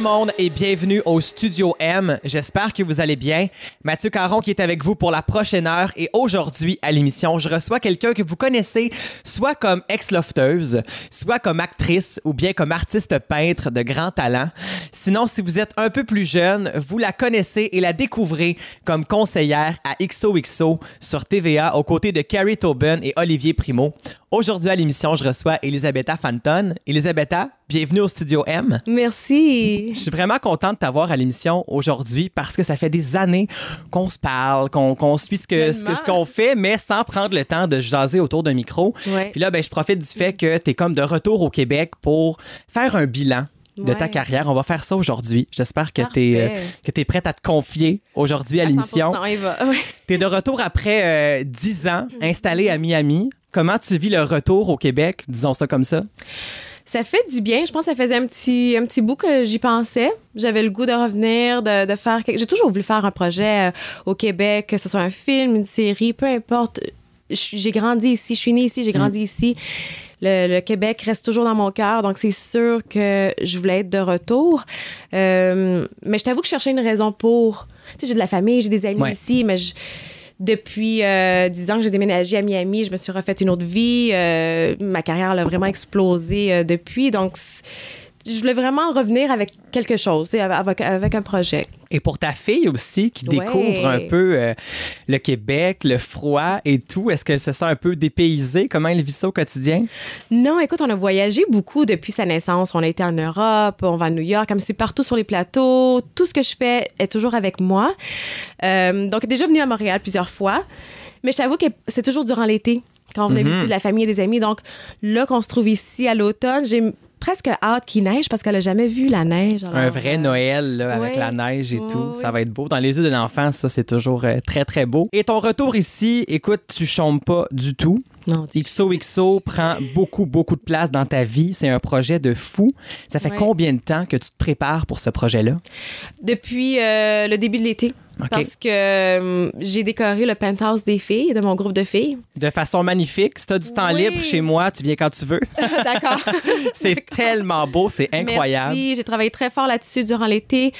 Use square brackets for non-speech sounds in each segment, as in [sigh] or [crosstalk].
Bonjour tout le monde et bienvenue au Studio M. J'espère que vous allez bien. Mathieu Caron qui est avec vous pour la prochaine heure et aujourd'hui à l'émission, je reçois quelqu'un que vous connaissez soit comme ex-lofteuse, soit comme actrice ou bien comme artiste peintre de grand talent. Sinon, si vous êtes un peu plus jeune, vous la connaissez et la découvrez comme conseillère à XOXO sur TVA aux côtés de Carrie Tobin et Olivier Primo. Aujourd'hui à l'émission, je reçois Elisabetta Fanton. Elisabetta, bienvenue au Studio M. Merci. Je suis vraiment contente de t'avoir à l'émission aujourd'hui parce que ça fait des années qu'on se parle, qu'on qu'on suit ce que ce que- ce qu'on fait, mais sans prendre le temps de jaser autour d'un micro. Ouais. Puis là, ben, je profite du fait que tu es comme de retour au Québec pour faire un bilan de ta carrière. On va faire ça aujourd'hui. J'espère que tu es, que t'es prête à te confier aujourd'hui à, À l'émission. 100%, il va. [laughs] Ouais. Tu es de retour après euh, 10 ans installé à Miami. Comment tu vis le retour au Québec, disons ça comme ça? Ça fait du bien. Je pense que ça faisait un petit, un petit bout que j'y pensais. J'avais le goût de revenir, de, de faire. quelque- J'ai toujours voulu faire un projet euh, au Québec, que ce soit un film, une série, peu importe. J'ai grandi ici, je suis née ici, j'ai grandi ici. Le, le Québec reste toujours dans mon cœur, donc c'est sûr que je voulais être de retour. Euh, mais je t'avoue que je cherchais une raison pour. Tu sais, j'ai de la famille, j'ai des amis Ouais. ici, mais je- depuis euh, 10 ans que j'ai déménagé à Miami, je me suis refait une autre vie. Euh, ma carrière a vraiment explosé euh, depuis. Donc, je voulais vraiment revenir avec quelque chose, avec, avec un projet. Et pour ta fille aussi, qui Ouais. découvre un peu euh, le Québec, le froid et tout, est-ce qu'elle se sent un peu dépaysée? Comment elle vit ça au quotidien? Non, écoute, on a voyagé beaucoup depuis sa naissance. On a été en Europe, on va à New York, elle me suit partout sur les plateaux. Tout ce que je fais est toujours avec moi. Euh, donc, elle est déjà venue à Montréal plusieurs fois. Mais je t'avoue que c'est toujours durant l'été, quand on venait visiter de la famille et des amis. Donc, là qu'on se trouve ici à l'automne, j'ai presque hâte qu'il neige parce qu'elle a jamais vu la neige. Alors, un vrai euh, Noël là, avec ouais. la neige et Ouais, tout. ouais. Ça va être beau. Dans les yeux de l'enfant, ça, c'est toujours euh, très, très beau. Et ton retour ici, écoute, tu chômes pas du tout. XOXO prend beaucoup, beaucoup de place dans ta vie. C'est un projet de fou. Ça fait Ouais. combien de temps que tu te prépares pour ce projet-là? Depuis euh, le début de l'été. Parce que euh, j'ai décoré le penthouse des filles, de mon groupe de filles. De façon magnifique. Si tu as du temps Oui. libre chez moi, tu viens quand tu veux. [laughs] D'accord. [laughs] c'est tellement beau, c'est incroyable. Merci. J'ai travaillé très fort là-dessus durant l'été.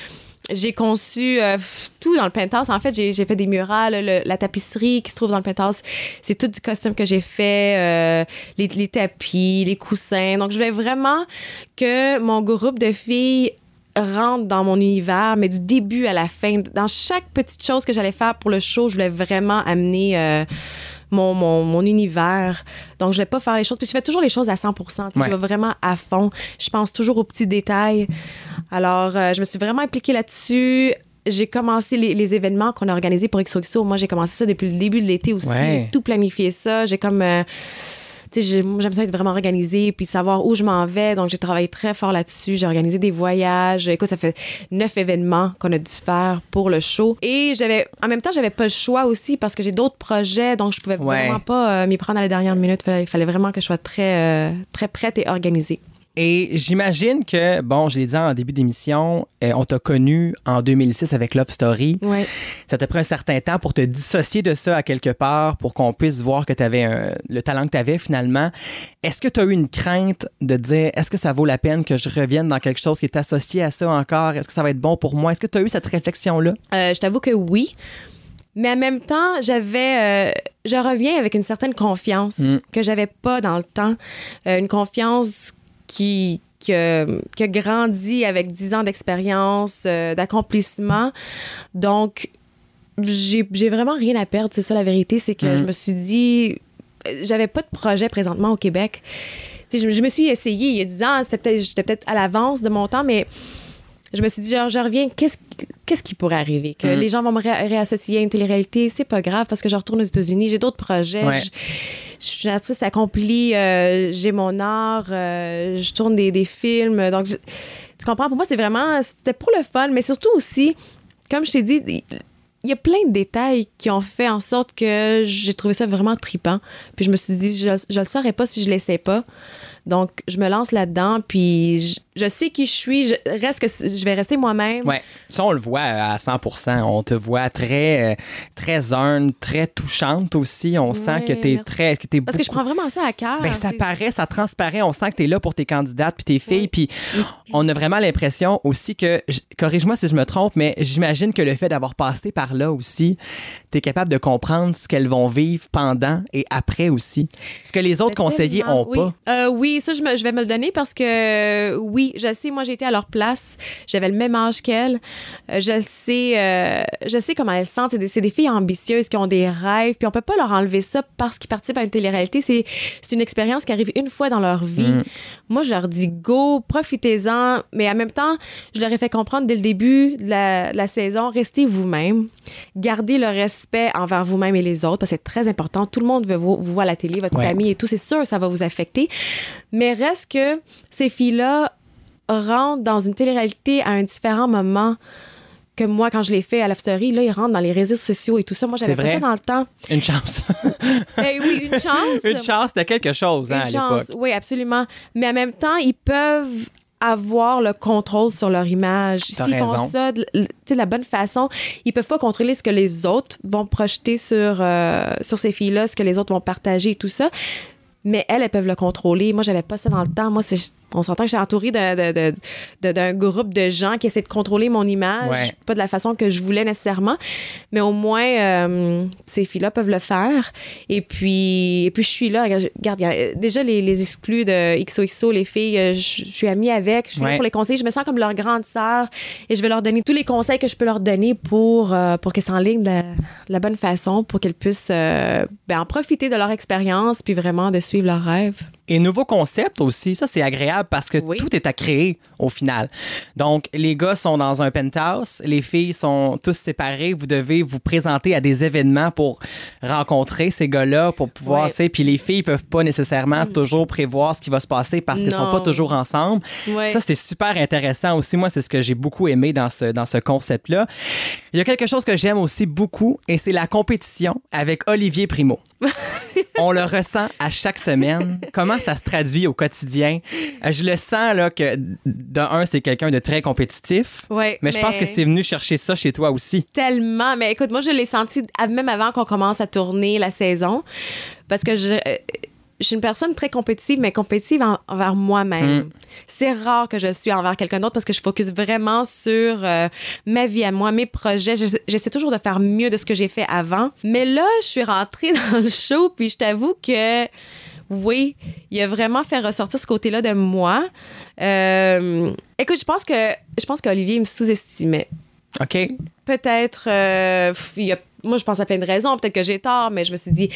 J'ai conçu euh, tout dans le penthouse. En fait, j'ai fait des murales, le- la tapisserie qui se trouve dans le penthouse. C'est tout du costume que j'ai fait, euh, les, les tapis, les coussins. Donc, je voulais vraiment que mon groupe de filles rentre dans mon univers, mais du début à la fin. Dans chaque petite chose que j'allais faire pour le show, je voulais vraiment amener... euh, mon, mon, mon univers. Donc, je vais pas faire les choses. Puis, je fais toujours les choses à 100 tu sais, Ouais. Je vais vraiment à fond. Je pense toujours aux petits détails. Alors, euh, je me suis vraiment impliquée là-dessus. J'ai commencé les, les événements qu'on a organisés pour XOXO. Moi, j'ai commencé ça depuis le début de l'été aussi. Ouais. J'ai tout planifié ça. J'ai comme. euh, tu sais, j'aime ça être vraiment organisée puis savoir où je m'en vais. Donc, j'ai travaillé très fort là-dessus. J'ai organisé des voyages. Écoute, ça fait neuf événements qu'on a dû faire pour le show. Et j'avais, en même temps, j'avais pas le choix aussi parce que j'ai d'autres projets. Donc, je pouvais Ouais. vraiment pas euh, m'y prendre à la dernière minute. Il fallait vraiment que je sois très, euh, très prête et organisée. Et j'imagine que, bon, je l'ai dit en début d'émission, euh, on t'a connu en 2006 avec Love Story. Ouais. Ça t'a pris un certain temps pour te dissocier de ça à quelque part, pour qu'on puisse voir que tu avais le talent que tu avais finalement. Est-ce que tu as eu une crainte de dire, est-ce que ça vaut la peine que je revienne dans quelque chose qui est associé à ça encore? Est-ce que ça va être bon pour moi? Est-ce que tu as eu cette réflexion-là? Euh, je t'avoue que oui. Mais en même temps, j'avais. euh, je reviens avec une certaine confiance Mm. que j'avais pas dans le temps. Euh, une confiance qui. Qui a, qui a grandi avec 10 ans d'expérience, euh, d'accomplissement. Donc, j'ai j'ai vraiment rien à perdre, c'est ça la vérité. C'est que Mm. je me suis dit, euh, j'avais pas de projet présentement au Québec. Je, je me suis essayée il y a 10 ans, c'était peut-être- j'étais peut-être à l'avance de mon temps, mais je me suis dit, genre, je reviens, qu'est-ce qu'est-ce qui pourrait arriver? Que Mm. les gens vont me ré- réassocier à une télé-réalité, c'est pas grave parce que je retourne aux États-Unis, j'ai d'autres projets. Ouais. Je, je suis une artiste accomplie, euh, j'ai mon art, euh, je tourne des, des films. Donc, je- tu comprends? Pour moi, c'est vraiment, c'était pour le fun, mais surtout aussi, comme je t'ai dit, il y a plein de détails qui ont fait en sorte que j'ai trouvé ça vraiment tripant. Puis je me suis dit, je ne le saurais pas si je ne l'essaie pas. Donc, je me lance là-dedans, puis je, je sais qui je suis. Je, reste que je vais rester moi-même. Ouais. Ça, on le voit à 100% On te voit très, euh, très earn, très touchante aussi. On sent que tu es très. Que t'es Parce que je prends vraiment ça à cœur. Ben, ça paraît, ça transparaît. On sent que tu es là pour tes candidates puis tes filles. Puis on a vraiment l'impression aussi que, corrige-moi si je me trompe, mais j'imagine que le fait d'avoir passé par là aussi, tu es capable de comprendre ce qu'elles vont vivre pendant et après aussi. Ce que les autres conseillers tellement, ont oui. pas. Euh, oui, ça, je, me- je vais me le donner parce que, euh, oui, je sais, moi, j'ai été à leur place. J'avais le même âge qu'elles. Euh, je, sais, je sais comment elles se sentent. C'est des, c'est des filles ambitieuses qui ont des rêves, puis on peut pas leur enlever ça parce qu'ils participent à une télé-réalité. C'est c'est une expérience qui arrive une fois dans leur vie. Mm. Moi, je leur dis go, profitez-en, mais en même temps, je leur ai fait comprendre dès le début de la, de la saison, restez vous-même, gardez le respect envers vous-même et les autres, parce que c'est très important. Tout le monde veut vous, vous voir à la télé, votre Ouais. famille et tout, c'est sûr, ça va vous affecter. Mais reste que ces filles-là rentrent dans une télé-réalité à un différent moment que moi, quand je l'ai fait à l'Aftery, là, ils rentrent dans les réseaux sociaux et tout ça. Moi, j'avais pas ça dans le temps. Une chance. [laughs] Ben oui, une [laughs] chance. Une chance, c'était quelque chose hein, Une à chance, l'époque. oui, absolument. Mais en même temps, ils peuvent avoir le contrôle sur leur image. S'ils font ça de la bonne façon, ils peuvent pas contrôler ce que les autres vont projeter sur, euh, sur ces filles-là, ce que les autres vont partager et tout ça. Mais elles, elles peuvent le contrôler. Moi, j'avais pas ça dans le temps. Moi, c'est, on s'entend que entourée de- de- de- d'un groupe de gens qui essaient de contrôler mon image. Ouais. Pas de la façon que je voulais nécessairement. Mais au moins, euh, ces filles-là peuvent le faire. Et puis, et puis je suis là. Regarde, je- regarde, a- déjà, les, les exclus de XOXO, les filles, euh, je, je suis amie avec. Je suis Ouais. là pour les conseiller. Je me sens comme leur grande sœur. Et je vais leur donner tous les conseils que je peux leur donner pour, euh, pour qu'elles s'enlignent de de la bonne façon, pour qu'elles puissent euh, ben, en profiter de leur expérience, puis vraiment de suivre leurs rêves. Et nouveau concept aussi, ça c'est agréable parce que Oui. tout est à créer au final. Donc les gars sont dans un penthouse, les filles sont tous séparées, vous devez vous présenter à des événements pour rencontrer ces gars-là pour pouvoir, Ouais. tu sais, puis les filles peuvent pas nécessairement toujours prévoir ce qui va se passer parce qu'elles sont pas toujours ensemble. Ouais. Ça c'était super intéressant aussi. Moi c'est ce que j'ai beaucoup aimé dans ce dans ce concept-là. Il y a quelque chose que j'aime aussi beaucoup et c'est la compétition avec Olivier Primo. [laughs] On le ressent à chaque semaine. Comment ça se traduit au quotidien? Euh, Je le sens là que de un, c'est quelqu'un de très compétitif. Ouais, Mais, je pense que c'est venu chercher ça chez toi aussi. tellement. Mais écoute, moi, je l'ai senti même avant qu'on commence à tourner la saison. Parce que je, euh, je suis une personne très compétitive, mais compétitive en- envers moi-même. Mm. C'est rare que je suis envers quelqu'un d'autre parce que je focus vraiment sur euh, ma vie à moi, mes projets. Je- J'essaie toujours de faire mieux de ce que j'ai fait avant. Mais là, je suis rentrée [laughs] dans le show, puis je t'avoue que. Oui, il a vraiment fait ressortir ce côté-là de moi. Euh, écoute, je pense que je pense qu'Olivier me sous-estimait OK? peut-être euh, il y a moi, je pense à plein de raisons. Peut-être que j'ai tort, mais je me suis dit,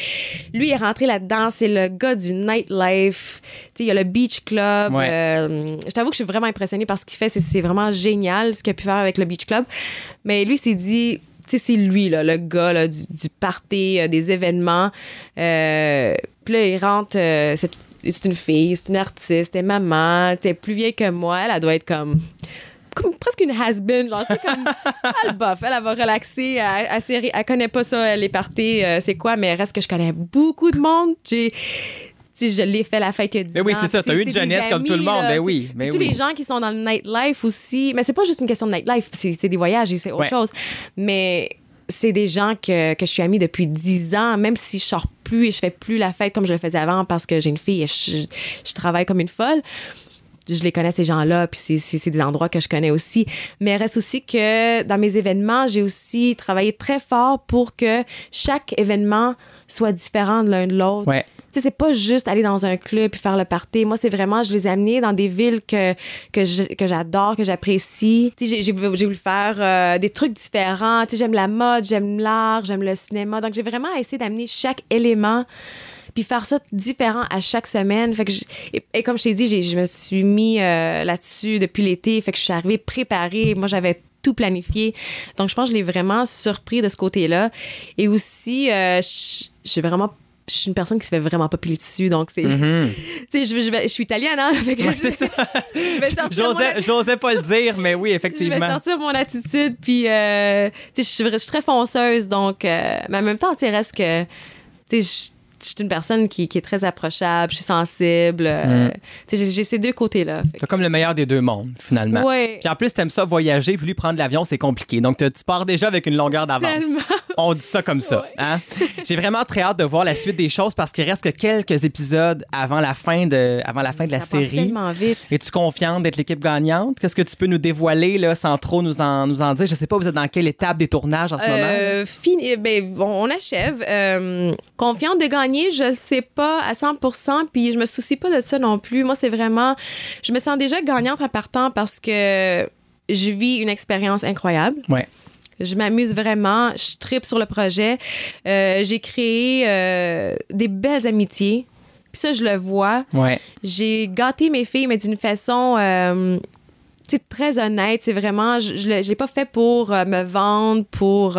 lui, il est rentré là-dedans. C'est le gars du nightlife. Tu sais, il y a le beach club. Ouais. Euh, je t'avoue que je suis vraiment impressionnée par ce qu'il fait. C'est- vraiment génial ce qu'il a pu faire avec le beach club. Mais lui, s'est dit, tu sais, c'est lui, là, le gars là, du, du party, euh, des événements. Euh, Puis là, il rentre. euh, cette- c'est une fille, c'est une artiste, elle est maman, sais, plus vieille que moi. Elle, elle doit être comme comme presque une has-been, genre, c'est comme, [laughs] elle bof, elle, elle va relaxer, elle, elle, ri- elle connaît pas ça, les parties, euh, c'est quoi, mais reste que je connais beaucoup de monde, j'ai, tu sais, je l'ai fait la fête que 10 Mais oui, c'est ça, t'as eu une jeunesse comme tout le amis, monde, là, ben c'est- oui, puis ben tous oui. les gens qui sont dans le nightlife aussi, mais c'est pas juste une question de nightlife, c'est, c'est des voyages et c'est autre Ouais. chose, mais c'est des gens que, que je suis amie depuis 10 ans, même si je sors plus et je fais plus la fête comme je le faisais avant parce que j'ai une fille et je, je travaille comme une folle je les connais, ces gens-là, puis c'est- des endroits que je connais aussi. Mais reste aussi que dans mes événements, j'ai aussi travaillé très fort pour que chaque événement soit différent de l'un de l'autre. Sais, c'est pas juste aller dans un club puis faire le party. Moi, c'est vraiment, je les ai amenés dans des villes que, que j'adore, que j'apprécie. Tu j'ai- voulu faire euh, des trucs différents. Tu j'aime la mode, j'aime l'art, j'aime le cinéma. Donc, j'ai vraiment essayé d'amener chaque élément puis faire ça différent à chaque semaine. Fait que et, comme je t'ai dit, je me suis mis euh, là-dessus depuis l'été. Fait que je suis arrivée préparée. Moi, j'avais tout planifié. Donc, je pense que je l'ai vraiment surpris de ce côté-là. Et aussi, euh, je je suis vraiment je suis une personne qui se fait vraiment pas piler dessus, donc c'est. [laughs] Tu sais, je, je, vais- je suis italienne, hein? Fait que. Ouais, je, c'est ça. je vais sortir mon J'osais, pas le dire, mais oui, je vais effectivement. sortir mon attitude, puis euh, tu sais, je suis- je suis très fonceuse, donc, euh, mais en même temps, tu sais, reste que, tu sais, je- suis une personne qui, qui est très approchable, je suis sensible. euh, Mm. j'ai- ces deux côtés-là. T'as comme le meilleur des deux mondes, finalement. Ouais. Puis en plus, t'aimes ça voyager, puis lui, prendre l'avion, c'est compliqué. Donc, tu pars déjà avec une longueur d'avance. On dit ça comme ça. Ouais. hein? J'ai vraiment très hâte de voir la suite des choses parce qu'il reste que quelques épisodes avant la fin de, avant la, fin de la Ça série. tellement vite. Es-tu confiante d'être l'équipe gagnante? Qu'est-ce que tu peux nous dévoiler là, sans trop nous en, nous en dire? Je sais pas, vous êtes dans quelle étape des tournages en ce moment? Euh, fini, ben, bon, on achève. Euh, confiante de gagner, je sais pas à 100 puis je me soucie pas de ça non plus. Moi, c'est vraiment. Je me sens déjà gagnante en partant parce que je vis une expérience incroyable. Ouais. Je m'amuse vraiment, je tripe sur le projet. Euh, J'ai créé euh, des belles amitiés. Puis ça, je le vois. Ouais. J'ai gâté mes filles, mais d'une façon euh, très honnête. C'est vraiment, je, je l'ai pas fait pour euh, me vendre, pour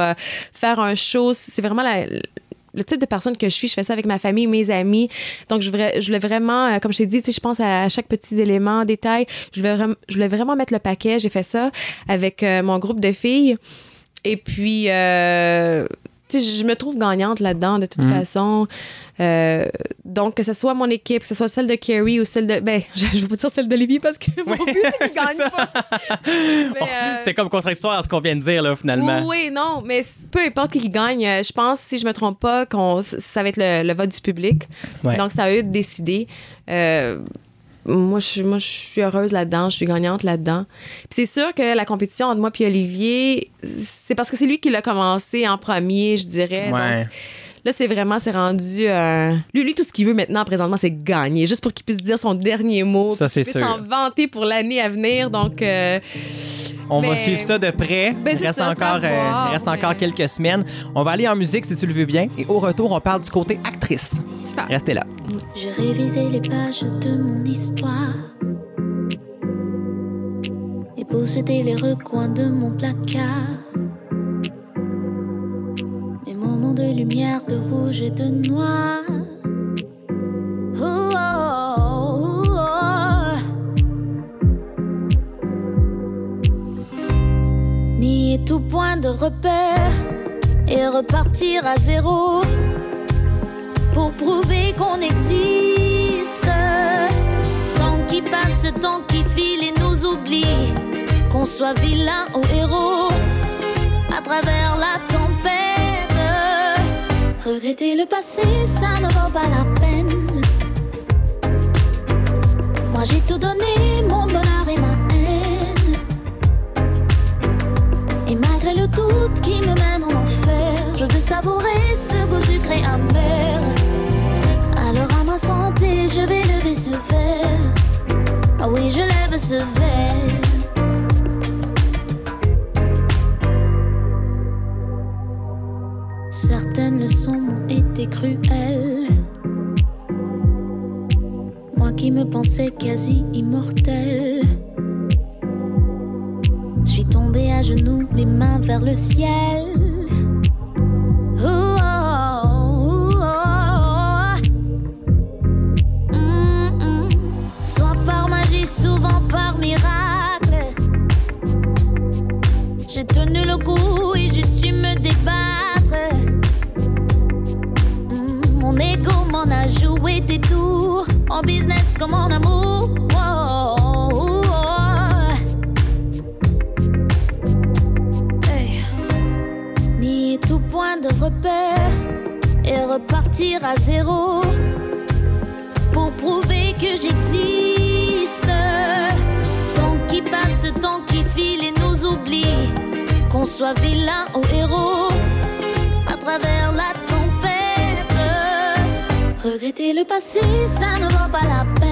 faire un show. C'est vraiment la- le type de personne que je suis. Je fais ça avec ma famille, mes amis. Donc, je voulais, je voulais vraiment, euh, comme je t'ai dit, je pense à, chaque petit élément, détail. Je voulais, vraiment- je voulais vraiment mettre le paquet. J'ai fait ça avec euh, mon groupe de filles. Et puis, euh, je me trouve gagnante là-dedans, de toute Mm. façon. Euh, donc, que ce soit mon équipe, que ce soit celle de Carrie ou celle de. Ben, [laughs] je, je veux pas dire celle de Lévi parce que mon but, c'est qu'il [laughs] gagne pas. [laughs] Oh, euh, C'est comme contre-histoire à ce qu'on vient de dire, là, finalement. oui, oui, non, mais peu importe qui gagne, euh, je pense, si je me trompe pas, qu'on, ça va être le, le vote du public. Ouais. Donc, ça à eux de décider. Euh, moi, je, suis- moi, je suis heureuse là-dedans, je suis gagnante là-dedans. Puis c'est sûr que la compétition entre moi et Olivier, c'est parce que c'est lui qui l'a commencé en premier, je dirais. Ouais. Donc, là, c'est vraiment, c'est rendu. euh, lui, lui, tout ce qu'il veut maintenant, présentement, c'est gagner, juste pour qu'il puisse dire son dernier mot. Ça, c'est qu'il puisse sûr. s'en vanter pour l'année à venir. Donc, euh, On va suivre ça de près. Ben, il reste, ça, encore, euh, voir, il reste mais- encore quelques semaines. On va aller en musique si tu le veux bien. Et au retour, on parle du côté actrice. super. Restez là. Je révisais les pages de mon histoire et possédais les recoins de mon placard. De rouge et de noir. Oh, oh, oh. Nier tout point de repère et repartir à zéro pour prouver qu'on existe. Temps qui passe, temps qui file et nous oublie. Qu'on soit vilain ou héros, à travers la tempête. Regretter le passé, ça ne vaut pas la peine. Moi j'ai tout donné, mon bonheur et ma haine. Et malgré le doute qui me mène en enfer, je veux savourer ce goût sucré amer. Alors à ma santé, je vais lever ce verre. Ah oui, je lève ce verre. Moi qui me pensais quasi immortel. Suis tombée à genoux, les mains vers le ciel. Regretter le passé, ça ne vaut pas la peine.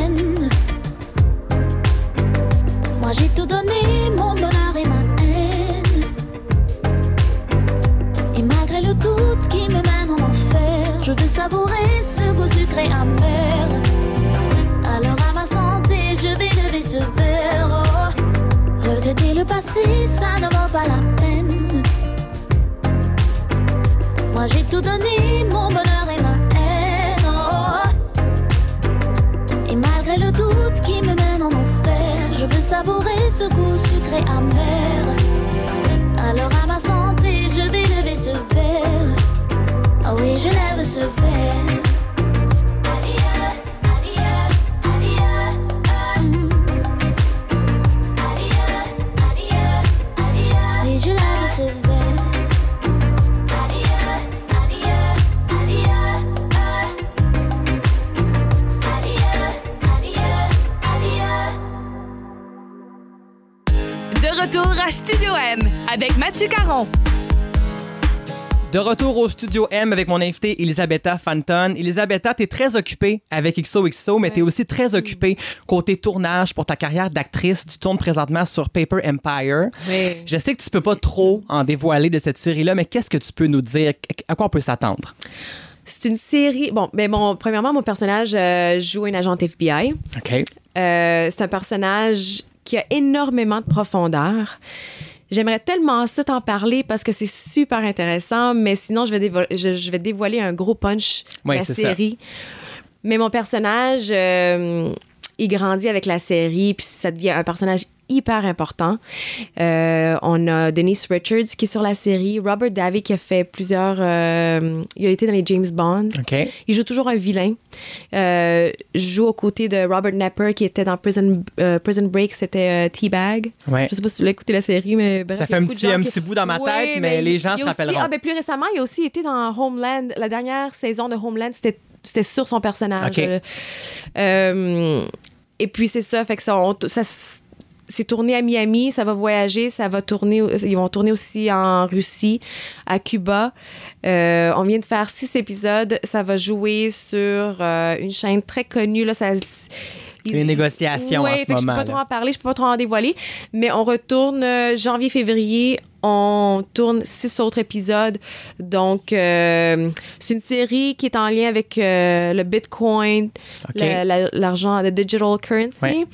J'ai tout donné, mon bonheur et ma haine. Et malgré le doute qui me mène en enfer, je veux savourer ce goût sucré amer. Alors à ma santé, je vais lever ce verre. oh. Regretter le passé, ça ne vaut pas la peine. Moi j'ai tout donné, mon bonheur ce goût sucré amer. Alors à ma santé, je vais lever ce verre. Ah oui, je lève ce verre. Retour à Studio M avec Mathieu Caron. De retour au studio M avec mon invité Elisabetta Fanton. Elisabetta, t'es très occupée avec XOXO, mais t'es aussi très occupée côté tournage pour ta carrière d'actrice. Tu tournes présentement sur Paper Empire. Oui. Je sais que tu peux pas trop en dévoiler de cette série-là, mais qu'est-ce que tu peux nous dire? À quoi on peut s'attendre? C'est une série. Bon, ben mon, premièrement, mon personnage euh, joue une agente FBI. OK. Euh, c'est un personnage qui a énormément de profondeur. J'aimerais tellement ça t'en parler parce que c'est super intéressant, mais sinon, je vais, dévo- je, je vais dévoiler un gros punch de Ouais, la c'est ça. série. Mais mon personnage, euh, il grandit avec la série, puis ça devient un personnage hyper important. Euh, on a Denise Richards qui est sur la série, Robert Davi qui a fait plusieurs... euh, il a été dans les James Bond. Il joue toujours un vilain. Euh, je joue aux côtés de Robert Napper qui était dans Prison, euh, Prison Break, c'était Teabag. Ouais. Je sais pas si tu l'as écouté la série, mais bref, Ça fait un petit, un qui- petit bout dans ma Ouais, tête, mais les gens se rappelleront. Ah, ben, plus récemment, il a aussi été dans Homeland. La dernière saison de Homeland, c'était c'était sur son personnage. Euh, et puis, c'est ça. Fait que ça, on- ça c'est tourné à Miami, ça va voyager, ça va tourner. Ils vont tourner aussi en Russie, à Cuba. Euh, on vient de faire six épisodes. Ça va jouer sur euh, une chaîne très connue. Là, ça, ils- Les négociations en Ouais, ce fait que Je peux moment, pas trop en parler, je peux pas trop en dévoiler. Mais on retourne euh, janvier-février. On tourne six autres épisodes. Donc, euh, c'est une série qui est en lien avec euh, le Bitcoin, la- la- l'argent, le digital currency, Ouais.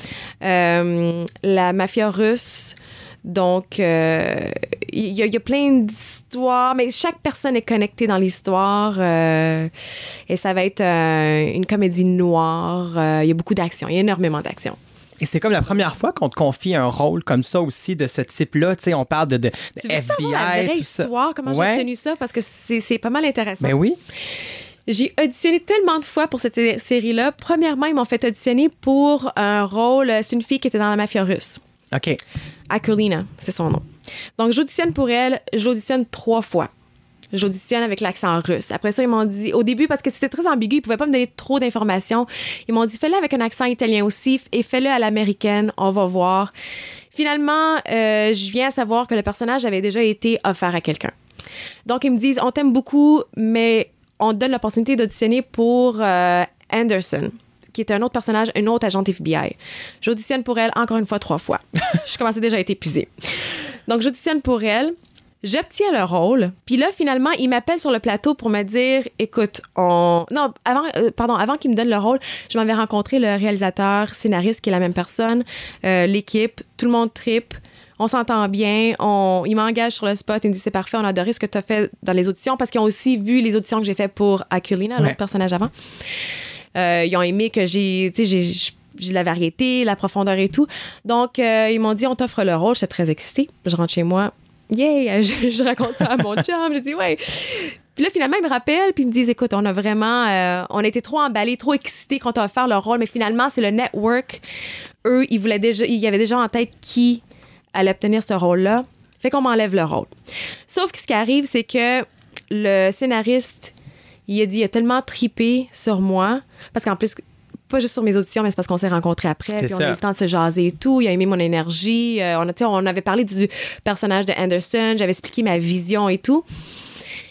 euh, la mafia russe. Donc, euh, il y, a- il y a plein d'histoires, mais chaque personne est connectée dans l'histoire. euh, et ça va être euh, une comédie noire. Euh, Il y a beaucoup d'action, il y a énormément d'action. Et c'est comme la première fois qu'on te confie un rôle comme ça aussi, de ce type-là. Tu sais, on parle de, de, de Tu veux FBI, la vraie tout ça. histoire, comment Ouais. j'ai obtenu ça? Parce que c'est pas mal intéressant. Ben oui. J'ai auditionné tellement de fois pour cette sé- série-là. Premièrement, ils m'ont fait auditionner pour un rôle. C'est une fille qui était dans la mafia russe. OK. Akulina, c'est son nom. Donc, j'auditionne pour elle. Je l'auditionne trois fois. J'auditionne avec l'accent russe. Après ça, ils m'ont dit, au début, parce que c'était très ambigu, ils pouvaient pas me donner trop d'informations, ils m'ont dit, fais-le avec un accent italien aussi et fais-le à l'américaine, on va voir. Finalement, euh, je viens à savoir que le personnage avait déjà été offert à quelqu'un. Donc, ils me disent, on t'aime beaucoup, mais on te donne l'opportunité d'auditionner pour euh, Anderson, qui est un autre personnage, un autre agent FBI. J'auditionne pour elle encore une fois, trois fois. [laughs] je commençais déjà à être épuisée. Donc, j'auditionne pour elle. J'obtiens le rôle. Puis là, finalement, il m'appelle sur le plateau pour me dire écoute, on. Non, avant, euh, pardon, avant qu'il me donne le rôle, je m'avais rencontré le réalisateur, scénariste qui est la même personne, euh, l'équipe, tout le monde tripe. On s'entend bien. On, il m'engage sur le spot. Il me dit c'est parfait, on a adoré ce que tu as fait dans les auditions parce qu'ils ont aussi vu les auditions que j'ai fait pour Akulina, Ouais. l'autre personnage avant. Euh, ils ont aimé que j'ai, tu sais, j'ai, j'ai de la variété, la profondeur et tout. Donc, euh, ils m'ont dit, on t'offre le rôle. J'étais très excitée. Je rentre chez moi. Yeah! [laughs] Je, je raconte ça à mon [laughs] chum. Je dis, ouais. Puis là, finalement, ils me rappellent, puis ils me disent, écoute, on a vraiment, euh, on été trop emballés, trop excités quand on a offert le rôle, mais finalement, c'est le network. Eux, ils voulaient déjà, ils avaient déjà en tête qui allait obtenir ce rôle-là. Fait qu'on m'enlève le rôle. Sauf que ce qui arrive, c'est que le scénariste, il a dit, il a tellement tripé sur moi, parce qu'en plus, pas juste sur mes auditions, mais c'est parce qu'on s'est rencontrés après, puis on a eu le temps de se jaser et tout. Il a aimé mon énergie. Euh, on, a, on avait parlé du personnage de Anderson, j'avais expliqué ma vision et tout.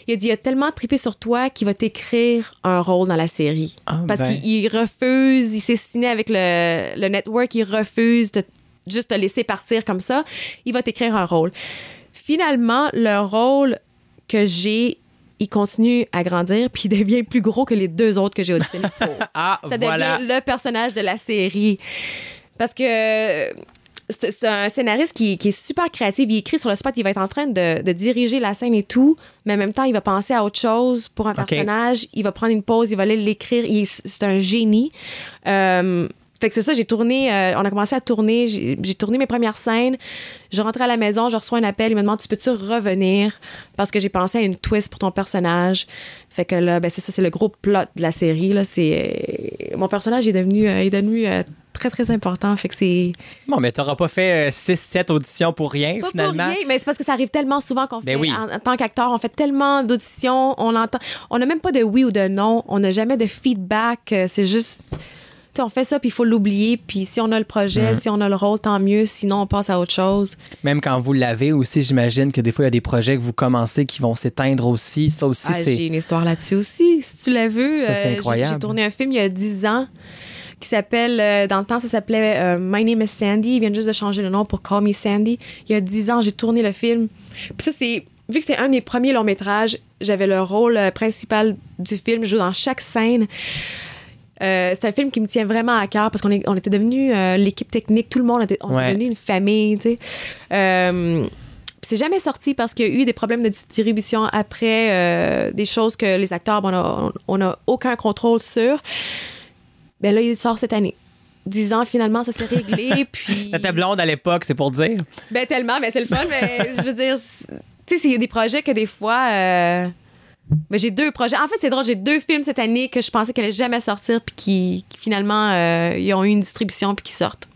Il a dit, il a tellement trippé sur toi qu'il va t'écrire un rôle dans la série. Ah, Parce ben. qu'il il refuse, il s'est signé avec le, le network, il refuse de juste te laisser partir comme ça. Il va t'écrire un rôle. Finalement, le rôle que j'ai, il continue à grandir, puis il devient plus gros que les deux autres que j'ai auditionnés [laughs] pour. Ah, Ça voilà. devient le personnage de la série. Parce que euh, c'est un scénariste qui, qui est super créatif. Il écrit sur le spot, il va être en train de, de diriger la scène et tout, mais en même temps, il va penser à autre chose pour un personnage. Il va prendre une pause, il va aller l'écrire. C'est un génie. Euh, fait que c'est ça, j'ai tourné, euh, on a commencé à tourner, j'ai tourné mes premières scènes. Je rentre à la maison, je reçois un appel, il me demande Tu peux-tu revenir? Parce que j'ai pensé à une twist pour ton personnage. Fait que là, ben c'est ça, c'est le gros plot de la série. Là. C'est, euh, mon personnage est devenu, euh, est devenu très, très important. Fait que c'est. Bon, mais t'auras pas fait 6-7 auditions pour rien, Pas pour finalement. rien, mais c'est parce que ça arrive tellement souvent qu'on Ben fait, oui. en, en tant qu'acteur, on fait tellement d'auditions, on entend, on n'a même pas de oui ou de non, on n'a jamais de feedback, c'est juste on fait ça, puis il faut l'oublier. Puis si on a le projet, si on a le rôle, tant mieux. Sinon, on passe à autre chose. Même quand vous l'avez aussi, j'imagine que des fois, il y a des projets que vous commencez qui vont s'éteindre aussi. Ça aussi, Ah, c'est. j'ai une histoire là-dessus aussi, si tu l'as vu. Ça, c'est euh, j'ai- incroyable. J'ai tourné un film il y a 10 ans qui s'appelle, euh, dans le temps, ça s'appelait euh, My Name is Sandy. Ils viennent juste de changer le nom pour Call Me Sandy. Il y a 10 ans, j'ai tourné le film. Puis ça, c'est. Vu que c'était un de mes premiers longs métrages, j'avais le rôle principal du film. Je joue dans chaque scène. Euh, c'est un film qui me tient vraiment à cœur parce qu'on est- on était devenus euh, l'équipe technique, tout le monde, était, on Ouais. était devenu une famille, tu sais. Euh, c'est jamais sorti parce qu'il y a eu des problèmes de distribution après, des choses que les acteurs, bon, on n'a aucun contrôle sur. Ben là, il sort cette année. Dix ans, finalement, ça s'est réglé. [laughs] puis... Ta blonde à l'époque, c'est pour dire. Ben tellement, mais c'est le fun. Mais je veux dire, tu sais, il y a des projets que des fois. Ben, j'ai deux projets. En fait, c'est drôle, j'ai deux films cette année que je pensais qu'elles allaient jamais sortir, puis qui, qui, finalement, euh, ils ont eu une distribution, puis qui sortent.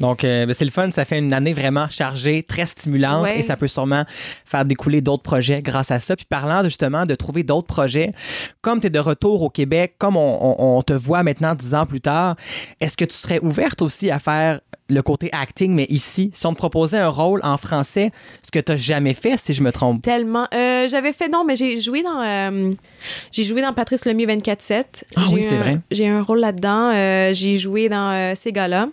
Donc, euh, ben, c'est le fun. Ça fait une année vraiment chargée, très stimulante Ouais. et ça peut sûrement faire découler d'autres projets grâce à ça. Puis parlant justement de trouver d'autres projets, comme tu es de retour au Québec, comme on, on- on te voit maintenant dix ans plus tard, est-ce que tu serais ouverte aussi à faire le côté acting, mais ici, si on te proposait un rôle en français, ce que tu n'as jamais fait, si je me trompe? Tellement. Euh, J'avais fait, non, mais j'ai joué dans. euh, j'ai joué dans Patrice Lemieux 24-7. Ah oui, c'est vrai. J'ai un rôle là-dedans. J'ai joué dans ces gars-là.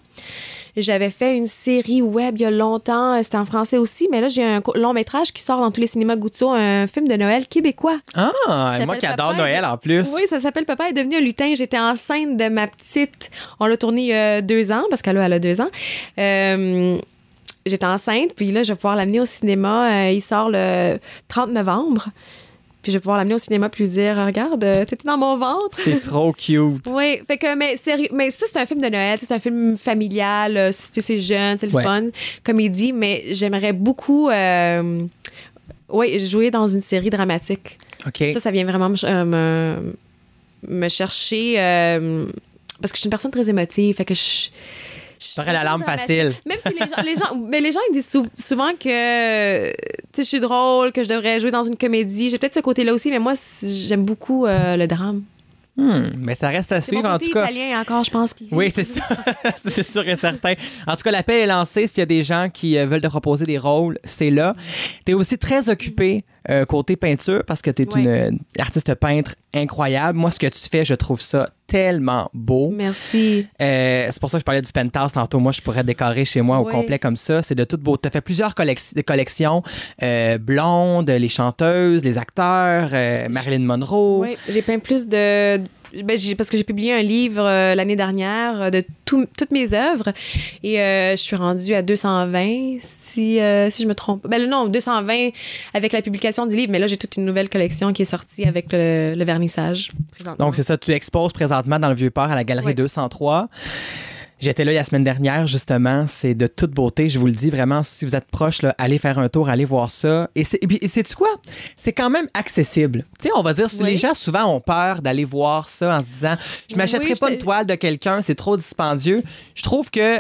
J'avais fait une série web il y a longtemps, c'était en français aussi, mais là, j'ai un long métrage qui sort dans tous les cinémas Guzzo, un film de Noël québécois. Ah, moi qui adore Papa Noël en plus. Oui, ça s'appelle Papa est devenu un lutin. J'étais enceinte de ma petite. On l'a tourné il y a deux ans, parce qu'elle a, deux ans. Euh, J'étais enceinte, puis là, je vais pouvoir l'amener au cinéma. Euh, il sort le 30 novembre. Puis je vais pouvoir l'amener au cinéma puis lui dire Regarde, euh, t'étais dans mon ventre. C'est trop cute. Oui, fait que, mais sérieux, mais ça, c'est un film de Noël, c'est un film familial, euh, c'est jeune, c'est le Ouais. fun, comédie, mais j'aimerais beaucoup, euh, ouais, jouer dans une série dramatique. OK. Ça, ça vient vraiment me, euh, me, me chercher, euh, parce que je suis une personne très émotive, fait que je. Je- T'aurais la dramatique. facile. [laughs] Même si les gens, les gens, mais les gens ils disent sou- souvent que je suis drôle, que je devrais jouer dans une comédie. J'ai peut-être ce côté-là aussi, mais moi, j'aime beaucoup euh, le drame. Hmm, mais ça reste à suivre en tout cas. italien encore, je pense. Oui, c'est ça. [laughs] c'est sûr et certain. En tout cas, l'appel est lancé. S'il y a des gens qui euh, veulent te proposer des rôles, c'est là. Tu es aussi très occupé euh, côté peinture parce que tu es une euh, artiste peintre incroyable. Moi, ce que tu fais, je trouve ça tellement beau. Merci. Euh, c'est pour ça que je parlais du penthouse tantôt. Moi, je pourrais décorer chez moi au complet comme ça. C'est de toute beauté. Tu as fait plusieurs collec- collections. euh, blondes, les chanteuses, les acteurs, euh, Marilyn Monroe. Oui, j'ai peint plus de. Ben, j'ai- parce que j'ai publié un livre euh, l'année dernière euh, de tout- toutes mes œuvres et euh, je suis rendue à 220 si, euh, si je me trompe. Ben non, 220 avec la publication du livre, mais là j'ai toute une nouvelle collection qui est sortie avec le, le vernissage. Donc, c'est ça, tu exposes présentement dans le Vieux-Port à la Galerie Ouais. 203. J'étais là la semaine dernière, justement. C'est de toute beauté. Je vous le dis vraiment, si vous êtes proche, là, allez faire un tour, allez voir ça. Et c'est- quoi? C'est quand même accessible. Tu sais, on va dire, Oui. les gens souvent ont peur d'aller voir ça en se disant, je m'achèterai Oui, pas une toile de quelqu'un, c'est trop dispendieux. Je trouve que.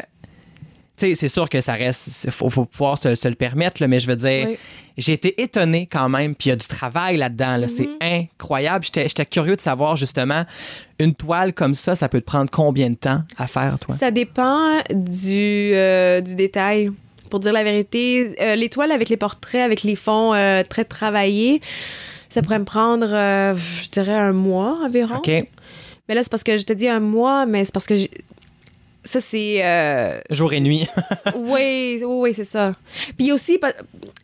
C'est sûr que ça reste. Il faut, faut pouvoir se, se le permettre, là, mais je veux dire, Oui. j'ai été étonnée quand même, puis il y a du travail là-dedans. là. C'est Mm-hmm. incroyable. J'étais curieux de savoir justement, une toile comme ça, ça peut te prendre combien de temps à faire, toi? Ça dépend du, euh, du détail. Pour dire la vérité, euh, les toiles avec les portraits, avec les fonds euh, très travaillés, ça pourrait me prendre, je dirais, un mois environ. OK. Mais là, c'est parce que je te dis un mois, mais c'est parce que ça, c'est. euh, Jour et nuit. [laughs] oui, oui, oui, c'est ça. Puis aussi,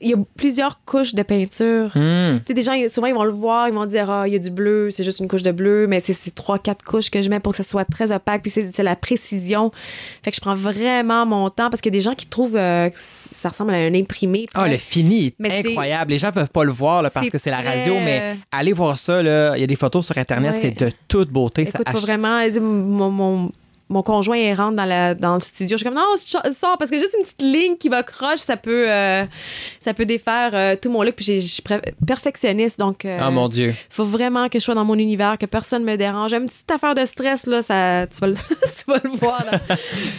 il y a plusieurs couches de peinture. Hmm. Tu sais, des gens, souvent, ils vont le voir, ils vont dire, ah, il y a du bleu, c'est juste une couche de bleu, mais c'est trois, quatre couches que je mets pour que ça soit très opaque, puis c'est la précision. Fait que je prends vraiment mon temps parce qu'il y a des gens qui trouvent euh, que ça ressemble à un imprimé. Ah, le fini est Mais incroyable. Les gens peuvent pas le voir là, parce que c'est la très- radio, mais allez voir ça. Il y a des photos sur Internet, Ouais. c'est de toute beauté. ça Écoute, faut ach- vraiment. Mon, mon, mon conjoint, il rentre dans, la, dans le studio. Je suis comme, non, sors, parce que juste une petite ligne qui va croche, ça peut, euh, ça peut défaire euh, tout mon look. Puis je suis perfectionniste, donc. euh, Oh mon Dieu. faut vraiment que je sois dans mon univers, que personne me dérange. Une petite affaire de stress, là, ça, tu, vas le, [laughs] tu vas le voir dans,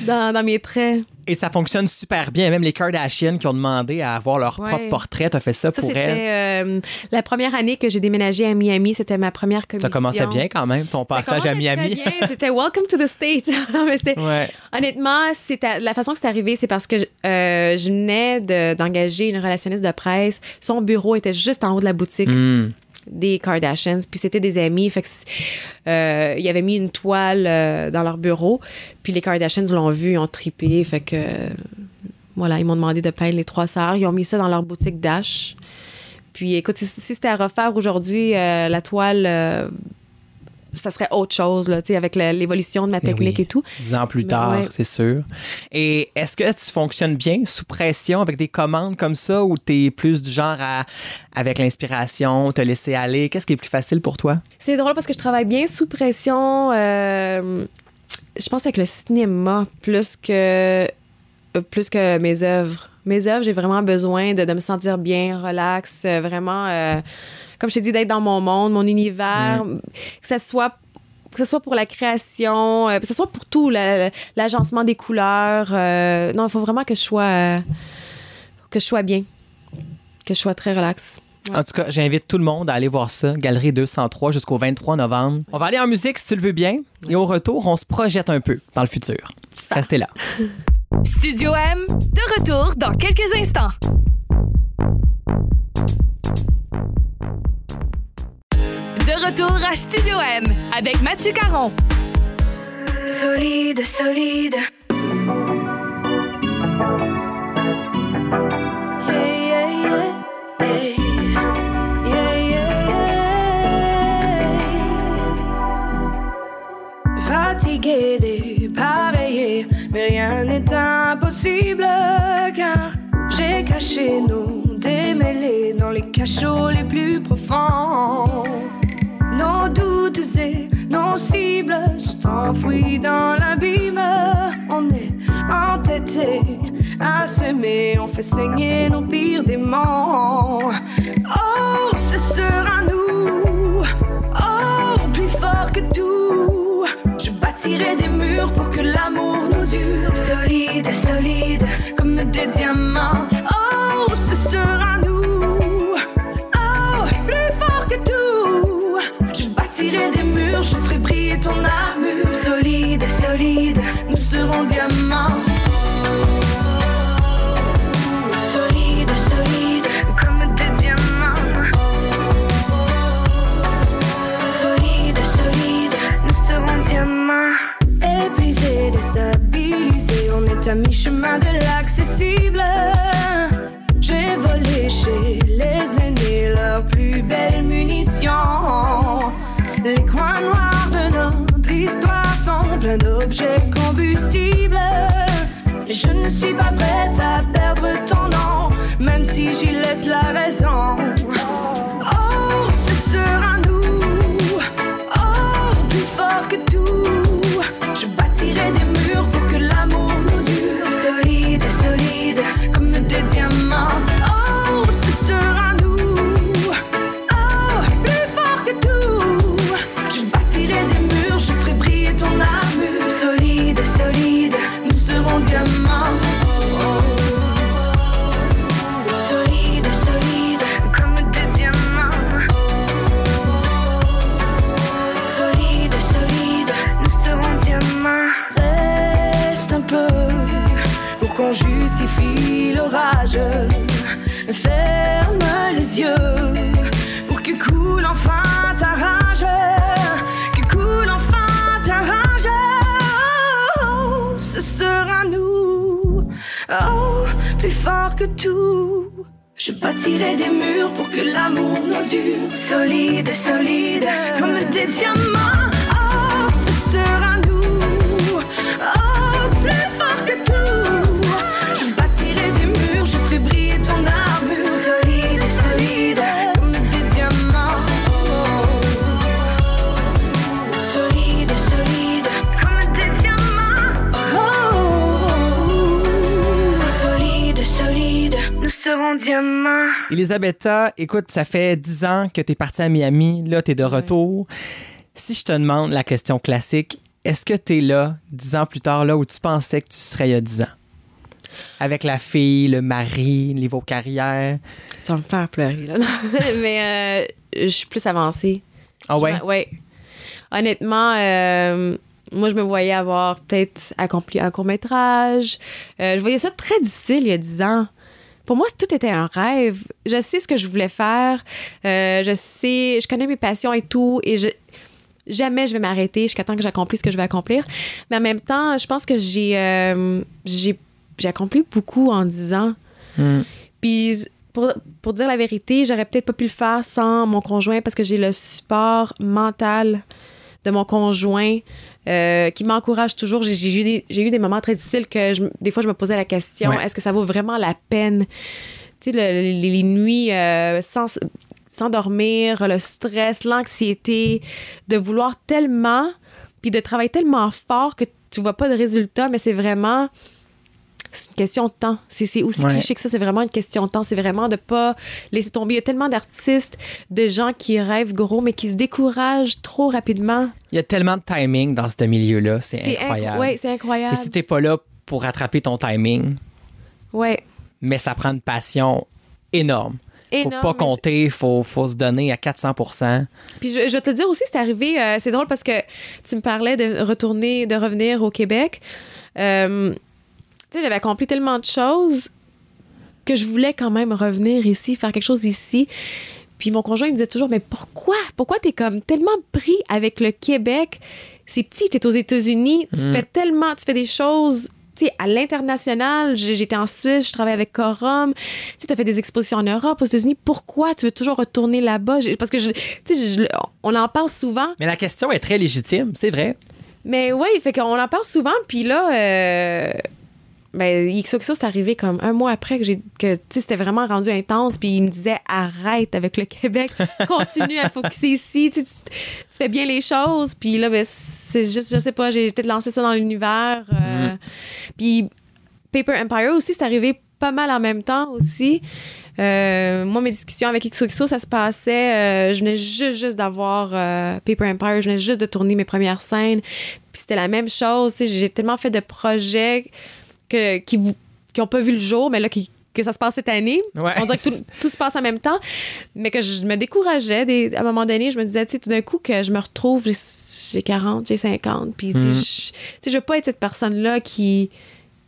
dans, dans mes traits. Et ça fonctionne super bien. Même les Kardashians qui ont demandé à avoir leur Ouais. propre portrait, t'as fait ça, Ça, pour elle? c'était euh, la première année que j'ai déménagé à Miami. C'était ma première commission. Ça commençait bien quand même, ton Ça passage à Miami. C'était Welcome to the States. [laughs] Ouais. Honnêtement, la façon que c'est arrivé, c'est parce que euh, je venais de- d'engager une relationniste de presse. Son bureau était juste en haut de la boutique Hmm. Des Kardashians. Puis c'était des amis. Fait que euh, ils avaient mis une toile euh, dans leur bureau. Puis les Kardashians l'ont vu, ils ont tripé. Fait que voilà, ils m'ont demandé de peindre les trois sœurs. Ils ont mis ça dans leur boutique Dash. Puis écoute, si, si c'était à refaire aujourd'hui, euh, la toile, euh, ça serait autre chose, là, tu avec l'évolution de ma Mais technique oui. et tout. Dix ans plus Ben tard, ouais. c'est sûr. Et est-ce que tu fonctionnes bien sous pression avec des commandes comme ça ou t'es plus du genre à, avec l'inspiration, te laisser aller? Qu'est-ce qui est plus facile pour toi? C'est drôle parce que je travaille bien sous pression. euh, je pense avec le cinéma plus que euh, plus que mes œuvres. Mes œuvres, j'ai vraiment besoin de, de me sentir bien, relax, euh, vraiment, euh, comme je t'ai dit, d'être dans mon monde, mon univers, que ça soit que ce soit pour la création, euh, que ce soit pour tout, la- l'agencement des couleurs. euh, non, il faut vraiment que je sois euh, que je sois bien, que je sois très relax. Ouais. En tout cas, j'invite tout le monde à aller voir ça, Galerie 203 jusqu'au 23 novembre. On va aller en musique si tu le veux bien. Et au retour, on se projette un peu dans le futur. Restez là. [laughs] Studio M, de retour dans quelques instants. De retour à Studio M avec Mathieu Caron. Solide, solide. Fatigué, dépareillé, mais rien n'est impossible car j'ai caché nos dans les cachots les plus profonds. Nos doutes et nos cibles sont enfouis dans l'abîme. On est entêtés à on fait saigner nos pires démons. Oh, ce sera nous. Oh, plus fort que tout. Que tout. Je bâtirai des murs pour que l'amour nous dure. Solide, solide, comme des diamants. Elisabetta, écoute, ça fait 10 ans que tu es partie à Miami. Là, tu es de retour. Si je te demande la question classique, est-ce que tu es là, 10 ans plus tard, là où tu pensais que tu serais il y a 10 ans? Avec la fille, le mari, niveau carrière? Tu vas me faire pleurer, là. [laughs] Mais euh, je suis plus avancée. Ah ouais? ouais. Honnêtement, euh, moi, je me voyais avoir peut-être accompli un court-métrage. Euh, je voyais ça très difficile il y a 10 ans. Pour moi, tout était un rêve. Je sais ce que je voulais faire. Euh, je sais, je connais mes passions et tout. Et je, jamais je vais m'arrêter jusqu'à temps que j'accomplisse ce que je vais accomplir. Mais en même temps, je pense que j'ai euh, j'ai j'ai accompli beaucoup en 10 ans. Hmm. Puis pour, pour dire la vérité, j'aurais peut-être pas pu le faire sans mon conjoint parce que j'ai le support mental de mon conjoint euh, qui m'encourage toujours. J'ai eu, des- j'ai eu des moments très difficiles que je, des fois je me posais la question Ouais. est-ce que ça vaut vraiment la peine? Tu sais, le- les, les nuits euh, sans, sans dormir, le stress, l'anxiété, de vouloir tellement, puis de travailler tellement fort que tu vois pas de résultat, mais c'est vraiment c'est une question de temps. C'est aussi Ouais. cliché que ça, c'est vraiment une question de temps. C'est vraiment de pas laisser tomber. Il y a tellement d'artistes, de gens qui rêvent gros, mais qui se découragent trop rapidement. Il y a tellement de timing dans ce milieu-là. C'est inc- incroyable. ouais, c'est incroyable. Et si t'es pas là pour rattraper ton timing, Ouais. mais ça prend une passion énorme. Faut Énorme, pas mais compter, faut, faut se donner à 400 Puis je, je vais te dire aussi, c'est arrivé, euh, c'est drôle parce que tu me parlais de retourner, de revenir au Québec. Euh, tu sais, j'avais accompli tellement de choses que je voulais quand même revenir ici, faire quelque chose ici. Puis mon conjoint il me disait toujours, mais pourquoi? Pourquoi t'es comme tellement pris avec le Québec? C'est petit, t'es aux États-Unis, tu fais tellement, tu fais des choses tu sais, à l'international, j'étais en Suisse, je travaille avec Corum. Tu as fait des expositions en Europe, aux États-Unis. Pourquoi tu veux toujours retourner là-bas? Parce que, je- tu sais, je- on en parle souvent. Mais la question est très légitime, c'est vrai. Mais oui, fait qu'on en parle souvent. Puis là, euh, ben, XOXO, c'est arrivé comme un mois après que j'ai que c'était vraiment rendu intense. Puis il me disait arrête avec le Québec, [laughs] continue à focuser ici. Tu, tu- tu fais bien les choses. Puis là, ben, c'est juste, je sais pas, j'ai peut-être lancé ça dans l'univers. euh, Puis Paper Empire aussi, c'est arrivé pas mal en même temps aussi. Euh, moi, mes discussions avec XOXO, ça se passait. euh, je venais juste, juste d'avoir euh, Paper Empire, je venais juste de tourner mes premières scènes. Puis c'était la même chose. J'ai tellement fait de projets que, qui n'ont qui pas vu le jour, mais là, qui- que ça se passe cette année. Ouais. On dirait que tout, tout se passe en même temps, mais que je me décourageais. Des, à un moment donné, je me disais, tu sais, tout d'un coup, que je me retrouve, j'ai- j'ai 40, j'ai 50, puis tu sais, Mhm. je- tu sais, je veux pas être cette personne-là qui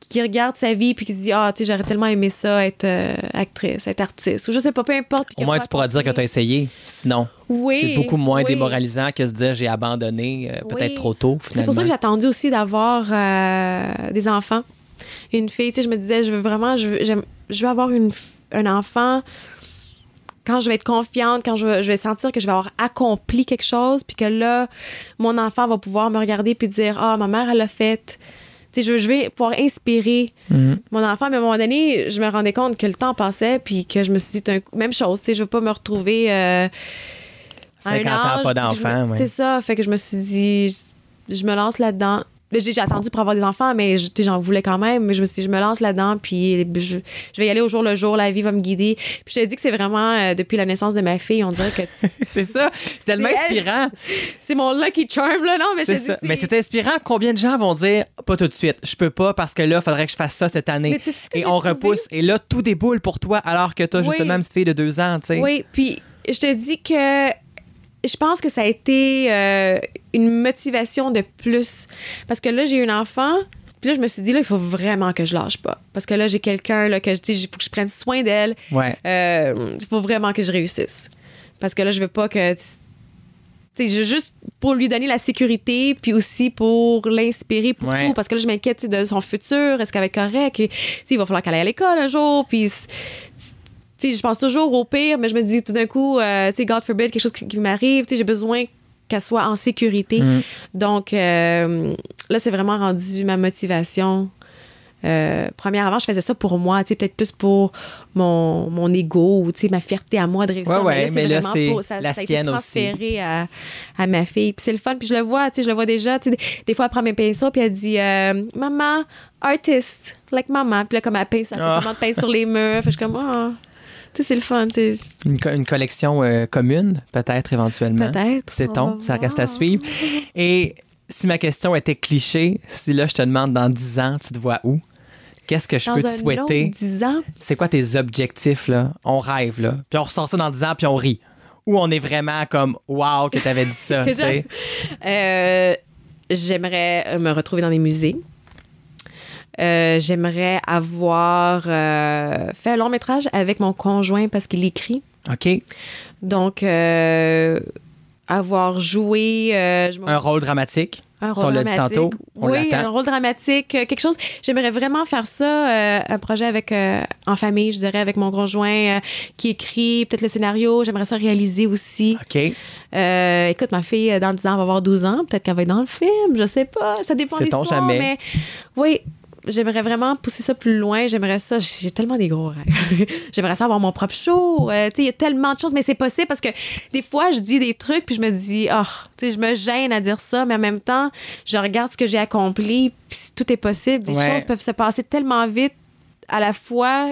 qui regarde sa vie puis qui se dit ah tu sais j'aurais tellement aimé ça être euh, actrice être artiste ou je sais pas peu importe Au moins, tu pourras dire que tu as essayé. Sinon, oui c'est beaucoup moins oui. démoralisant que se dire j'ai abandonné euh, peut-être Oui. trop tôt. C'est pour ça que j'ai attendu aussi d'avoir euh, des enfants. Une fille, tu sais, je me disais, je veux vraiment, je veux, je veux avoir une, un enfant quand je vais être confiante, quand je vais, je vais sentir que je vais avoir accompli quelque chose, puis que là, mon enfant va pouvoir me regarder puis dire, ah, ma mère, elle l'a fait. Tu sais, je, je vais pouvoir inspirer Mhm. mon enfant. Mais à un moment donné, je me rendais compte que le temps passait, puis que je me suis dit, même chose, tu sais, je veux pas me retrouver. euh, à un 50 ans, pas d'enfant. ouais. C'est ça. Fait que je me suis dit, je, je me lance là-dedans. Mais J'ai attendu pour avoir des enfants, mais j'en voulais quand même. Mais je me suis dit, je me lance là-dedans, puis je, je vais y aller au jour le jour. La vie va me guider. Puis je te dis que c'est vraiment euh, depuis la naissance de ma fille, on dirait que [laughs] c'est ça. C'est tellement inspirant. c'est mon lucky charm, là. Non, mais je dis. Mais c'est inspirant. Combien de gens vont dire pas tout de suite, je peux pas parce que là, il faudrait que je fasse ça cette année. Tu sais Et on trouvé? repousse. Et là, tout déboule pour toi alors que tu as Oui. justement une petite fille de deux ans, tu sais. Oui, puis je te dis que je pense que ça a été euh, une motivation de plus. Parce que là, j'ai eu un enfant. Puis là, je me suis dit, là, il faut vraiment que je lâche pas. Parce que là, j'ai quelqu'un là, que je dis, il faut que je prenne soin d'elle. Ouais. Euh, Il faut vraiment que je réussisse. Parce que là, je veux pas que. Tu sais, juste pour lui donner la sécurité, puis aussi pour l'inspirer pour Ouais. tout. Parce que là, je m'inquiète de son futur. Est-ce qu'elle va être correcte? Et, tu sais, il va falloir qu'elle aille à l'école un jour. Puis, sais, je pense toujours au pire, mais je me dis tout d'un coup, euh, tu sais, God forbid, quelque chose qui, qui m'arrive. Tu sais, j'ai besoin qu'elle soit en sécurité. Mm. Donc, euh, là, c'est vraiment rendu ma motivation. Euh, première avant, je faisais ça pour moi, peut-être plus pour mon, mon ego, ma fierté à moi de réussir. Ouais, ouais, mais là, vraiment c'est pour- ça, la ça a été aussi. transféré à, à ma fille. Puis c'est le fun, puis je le vois, tu sais, je le vois déjà. Des, des fois, elle prend mes pinceaux, puis elle dit euh, Maman, artist, like maman. Puis là, comme elle pince, elle fait Ah. de pince sur les murs. Fait je suis comme, tu sais, c'est le fun. Une, co- une collection euh, commune, peut-être éventuellement. Peut-être. Sait-on? Ça reste à suivre. Et si ma question était cliché, si là, je te demande dans 10 ans, tu te vois où? qu'est-ce que je Dans peux te souhaiter? autre 10 ans. C'est quoi tes objectifs, là? On rêve, là. Puis on ressort ça dans 10 ans, puis on rit. Ou on est vraiment comme, wow, que t'avais dit ça, [laughs] Que tu sais? Euh, J'aimerais me retrouver dans des musées. Euh, J'aimerais avoir euh, fait un long métrage avec mon conjoint parce qu'il écrit. OK. Donc, euh, avoir joué. Un rôle dramatique. un dit dramatique. tantôt. On oui, un rôle dramatique, quelque chose. J'aimerais vraiment faire ça, un projet avec en famille, je dirais, avec mon conjoint qui écrit peut-être le scénario. J'aimerais ça réaliser aussi. OK. Euh, écoute, ma fille, dans 10 ans, va avoir 12 ans. Peut-être qu'elle va être dans le film. Je sais pas. Ça dépend de l'histoire. jamais. Mais oui, j'aimerais vraiment pousser ça plus loin. J'aimerais ça. J'ai tellement des gros rêves. [laughs] j'aimerais ça avoir mon propre show. Euh, tu sais, il y a tellement de choses, mais c'est possible parce que des fois, je dis des trucs puis je me dis, oh, tu sais, je me gêne à dire ça, mais en même temps, je regarde ce que j'ai accompli puis tout est possible. Les Ouais. choses peuvent se passer tellement vite à la fois.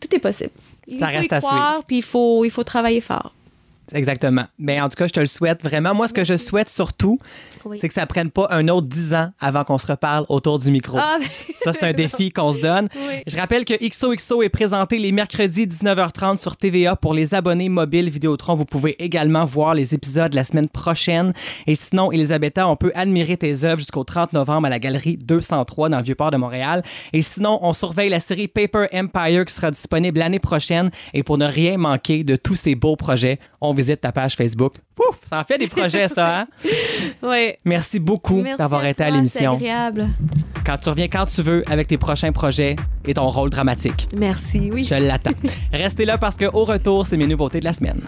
Tout est possible. Il Ça faut reste y à croire, puis il faut, il faut travailler fort. Exactement. Mais en tout cas, je te le souhaite vraiment. Moi, ce que je souhaite surtout, Oui. c'est que ça prenne pas un autre 10 ans avant qu'on se reparle autour du micro. Ah, Ça, c'est un [laughs] défi qu'on se donne. Oui. Je rappelle que XOXO est présenté les mercredis 19h30 sur TVA pour les abonnés mobiles Vidéotron. Vous pouvez également voir les épisodes la semaine prochaine. Et sinon, Elisabetta, on peut admirer tes œuvres jusqu'au 30 novembre à la galerie 203 dans le Vieux-Port de Montréal. Et sinon, on surveille la série Paper Empire qui sera disponible l'année prochaine. Et pour ne rien manquer de tous ces beaux projets, on visite ta page Facebook. Ouf, ça en fait des projets, ça, hein? [laughs] oui. Merci beaucoup d'avoir été à toi, C'est l'émission. agréable. Quand tu reviens quand tu veux avec tes prochains projets et ton rôle dramatique. Merci, oui. Je l'attends. [laughs] Restez là parce qu'au retour, c'est mes nouveautés de la semaine.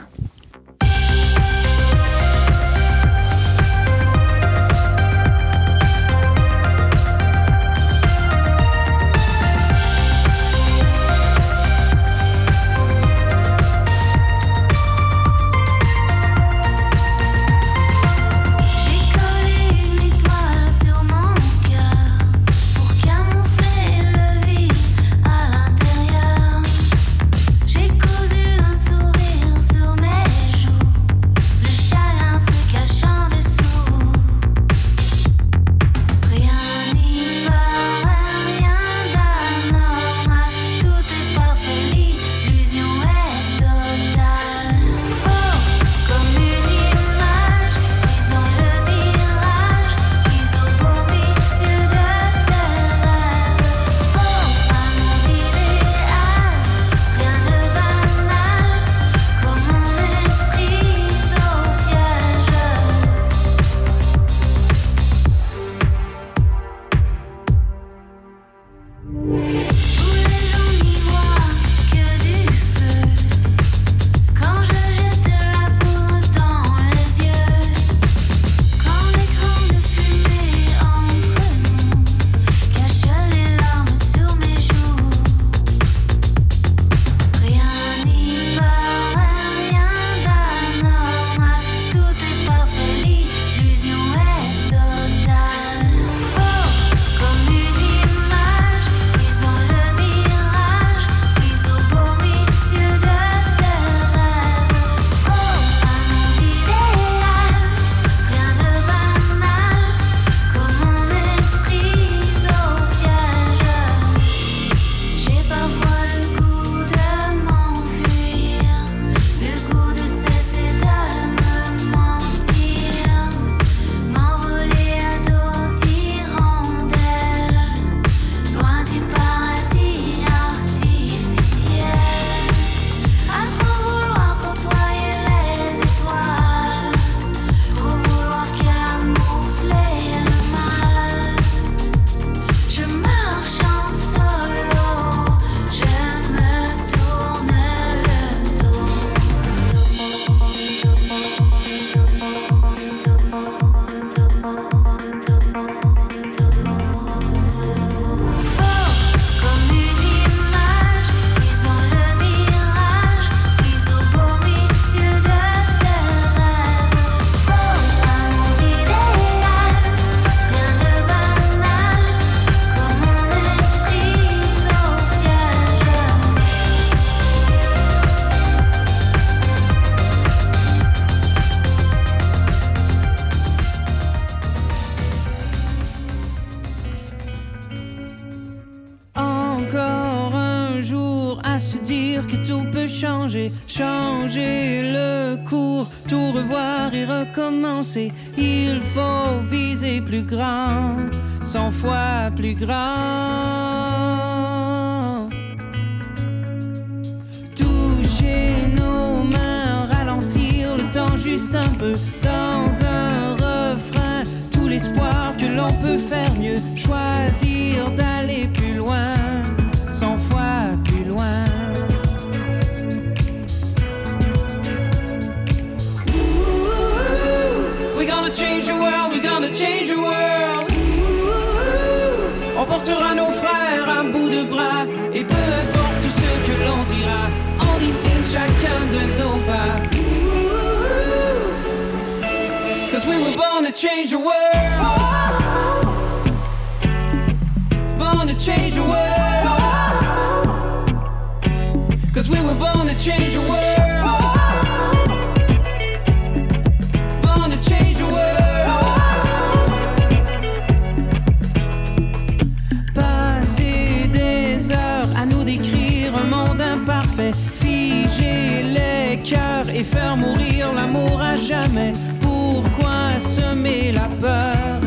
mais pourquoi semer la peur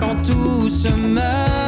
quand tout se meurt?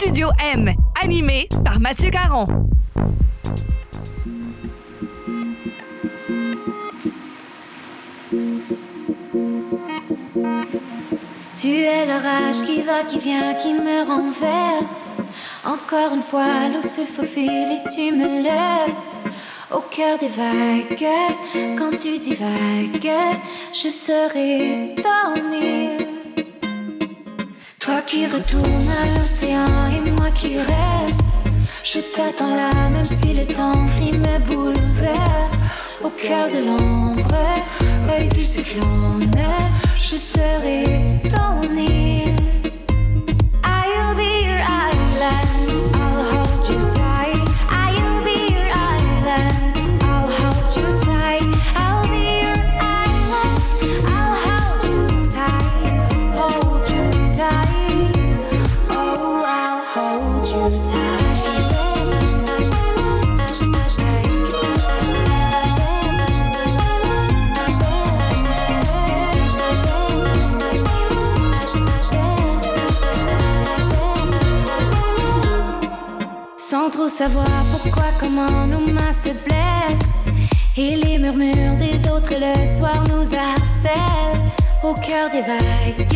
Studio M, animé par Mathieu Caron. Tu es l'orage qui va, qui vient, qui me renverse. Encore une fois, l'eau se faufile et tu me laisses. Au cœur des vagues, quand tu dis divagues, je serai ton île qui retourne à l'océan et moi qui reste. Je t'attends là, même si le temps il me bouleverse. Au cœur de l'ombre, l'œil du cyclone, je serai ton nid. savoir pourquoi, comment nos mains se blessent. Et les murmures des autres le soir nous harcèlent. Au cœur des vagues,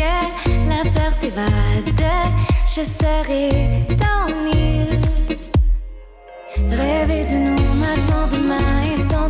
la peur s'évade. Je serai dans l'île. Rêver de nous maintenant, demain, ils sont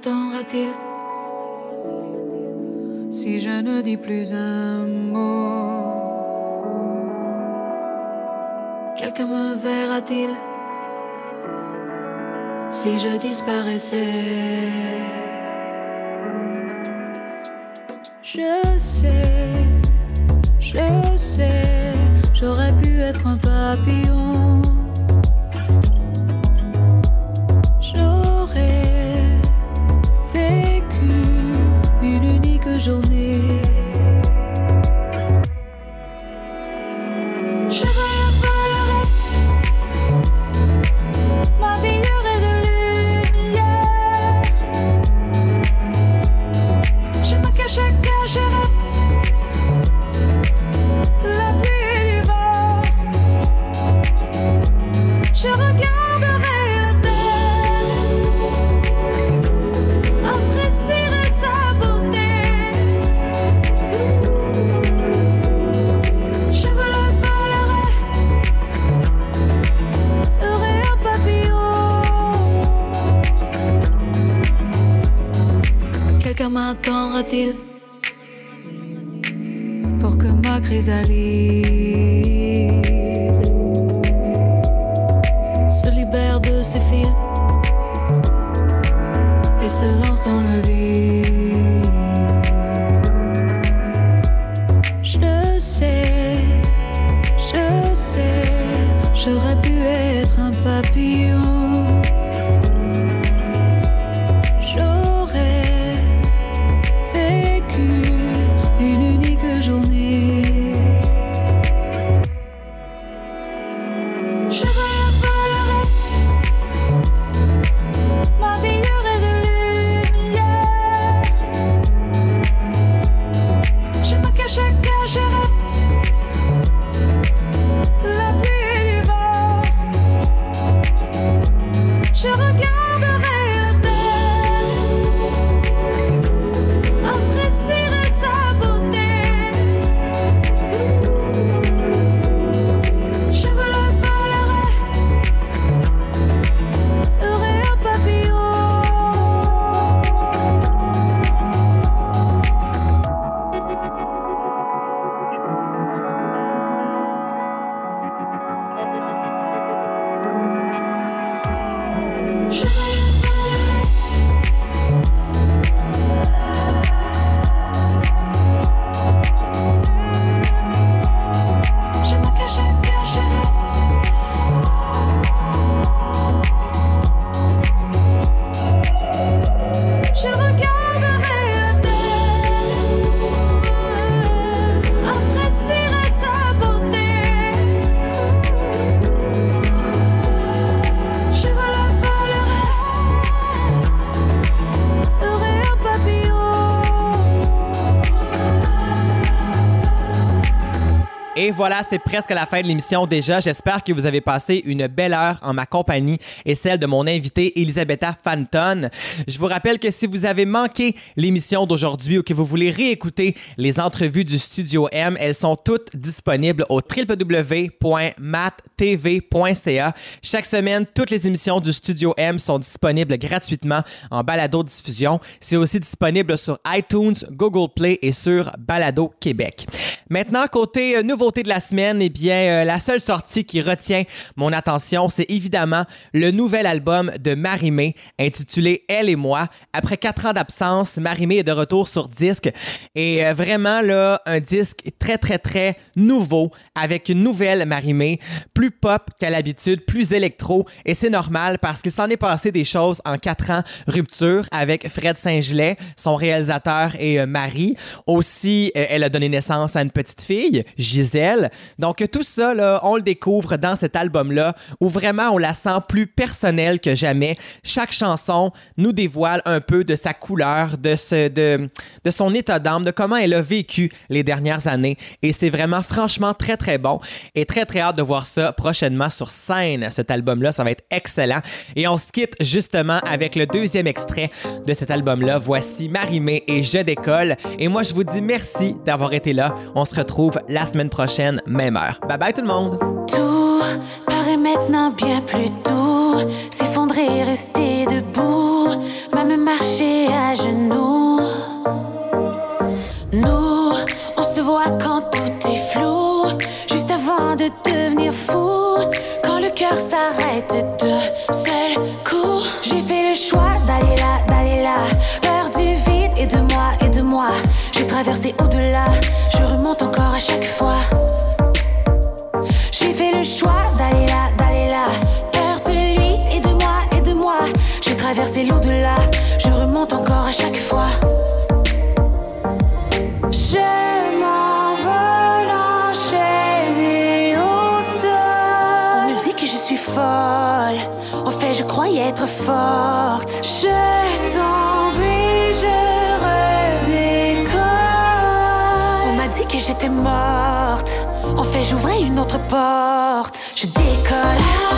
m'entendra-t-il si je ne dis plus un mot Quelqu'un me verra-t-il? Si je disparaissais Je sais, je sais, j'aurais pu être un papillon. M'attendra-t-il pour que ma chrysalide se libère de ses fils et se lance dans le vide? Et voilà, c'est presque la fin de l'émission déjà. J'espère que vous avez passé une belle heure en ma compagnie et celle de mon invitée Elisabetta Fanton. Je vous rappelle que si vous avez manqué l'émission d'aujourd'hui ou que vous voulez réécouter les entrevues du Studio M, elles sont toutes disponibles au www.mattv.ca. Chaque semaine, toutes les émissions du Studio M sont disponibles gratuitement en balado-diffusion. C'est aussi disponible sur iTunes, Google Play et sur Balado Québec. Maintenant, côté euh, de la semaine, eh bien, euh, la seule sortie qui retient mon attention, c'est évidemment le nouvel album de Marimé intitulé Elle et moi. Après quatre ans d'absence, Marimé est de retour sur disque et euh, vraiment là, un disque très très très nouveau avec une nouvelle Marimé, plus pop qu'à l'habitude, plus électro et c'est normal parce qu'il s'en est passé des choses en quatre ans rupture avec Fred Saint-Gelais, son réalisateur et euh, mari. Aussi, elle a donné naissance à une petite fille, Gisèle. Donc tout ça, là, on le découvre dans cet album-là où vraiment on la sent plus personnelle que jamais. Chaque chanson nous dévoile un peu de sa couleur, de, de son état d'âme, de comment elle a vécu les dernières années. Et c'est vraiment franchement très très bon et très très hâte de voir ça prochainement sur scène. Cet album-là, ça va être excellent. Et on se quitte justement avec le deuxième extrait de cet album-là. Voici Marimé et Je décolle. Et moi, je vous dis merci d'avoir été là. On se retrouve la semaine prochaine, prochaine, même heure. Bye bye tout le monde! Tout paraît maintenant bien plus doux. S'effondrer, rester debout, même marcher à genoux. Nous, on se voit quand tout est flou, juste avant de devenir fou. Quand le cœur s'arrête de seul coup, j'ai fait le choix d'aller là, d'aller là. Peur du vide et de moi et de moi. J'ai traversé au-delà, je remonte encore à chaque fois. c'est l'au-delà. Je remonte encore à chaque fois. Je m'envole enchaîner au sol. On me dit que je suis folle. En fait, je croyais être forte. Je tombe et je redécolle. On m'a dit que j'étais morte. En fait, j'ouvrais une autre porte. Je décolle.